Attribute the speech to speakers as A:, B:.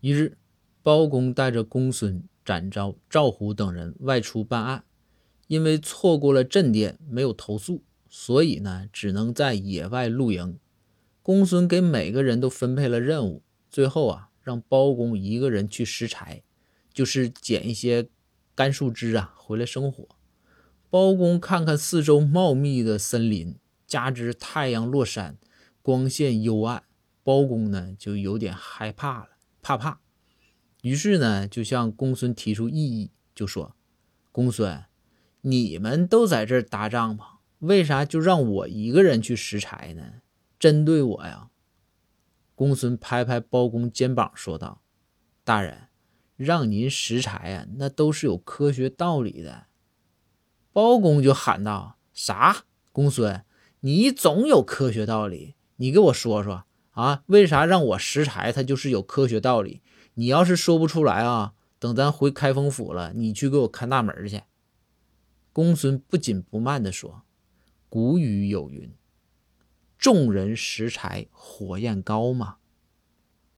A: 一日，包公带着公孙、展昭、赵虎等人外出办案，因为错过了镇店，没有投宿，所以呢，只能在野外露营。公孙给每个人都分配了任务，最后啊，让包公一个人去拾柴，就是捡一些干树枝啊，回来生火。包公看看四周茂密的森林，加之太阳落山，光线幽暗，包公呢就有点害怕了，怕怕。于是呢，就向公孙提出异议，就说：“公孙，你们都在这儿搭帐篷，为啥就让我一个人去拾柴呢？针对我呀？”公孙拍拍包公肩膀说道：“大人，让您拾柴呀，那都是有科学道理的。”包公就喊道：“啥？公孙，你总有科学道理，你给我说说啊？为啥让我拾柴，他就是有科学道理？你要是说不出来啊，等咱回开封府了，你去给我看大门去。”公孙不紧不慢地说：“古语有云，众人拾柴火焰高嘛。”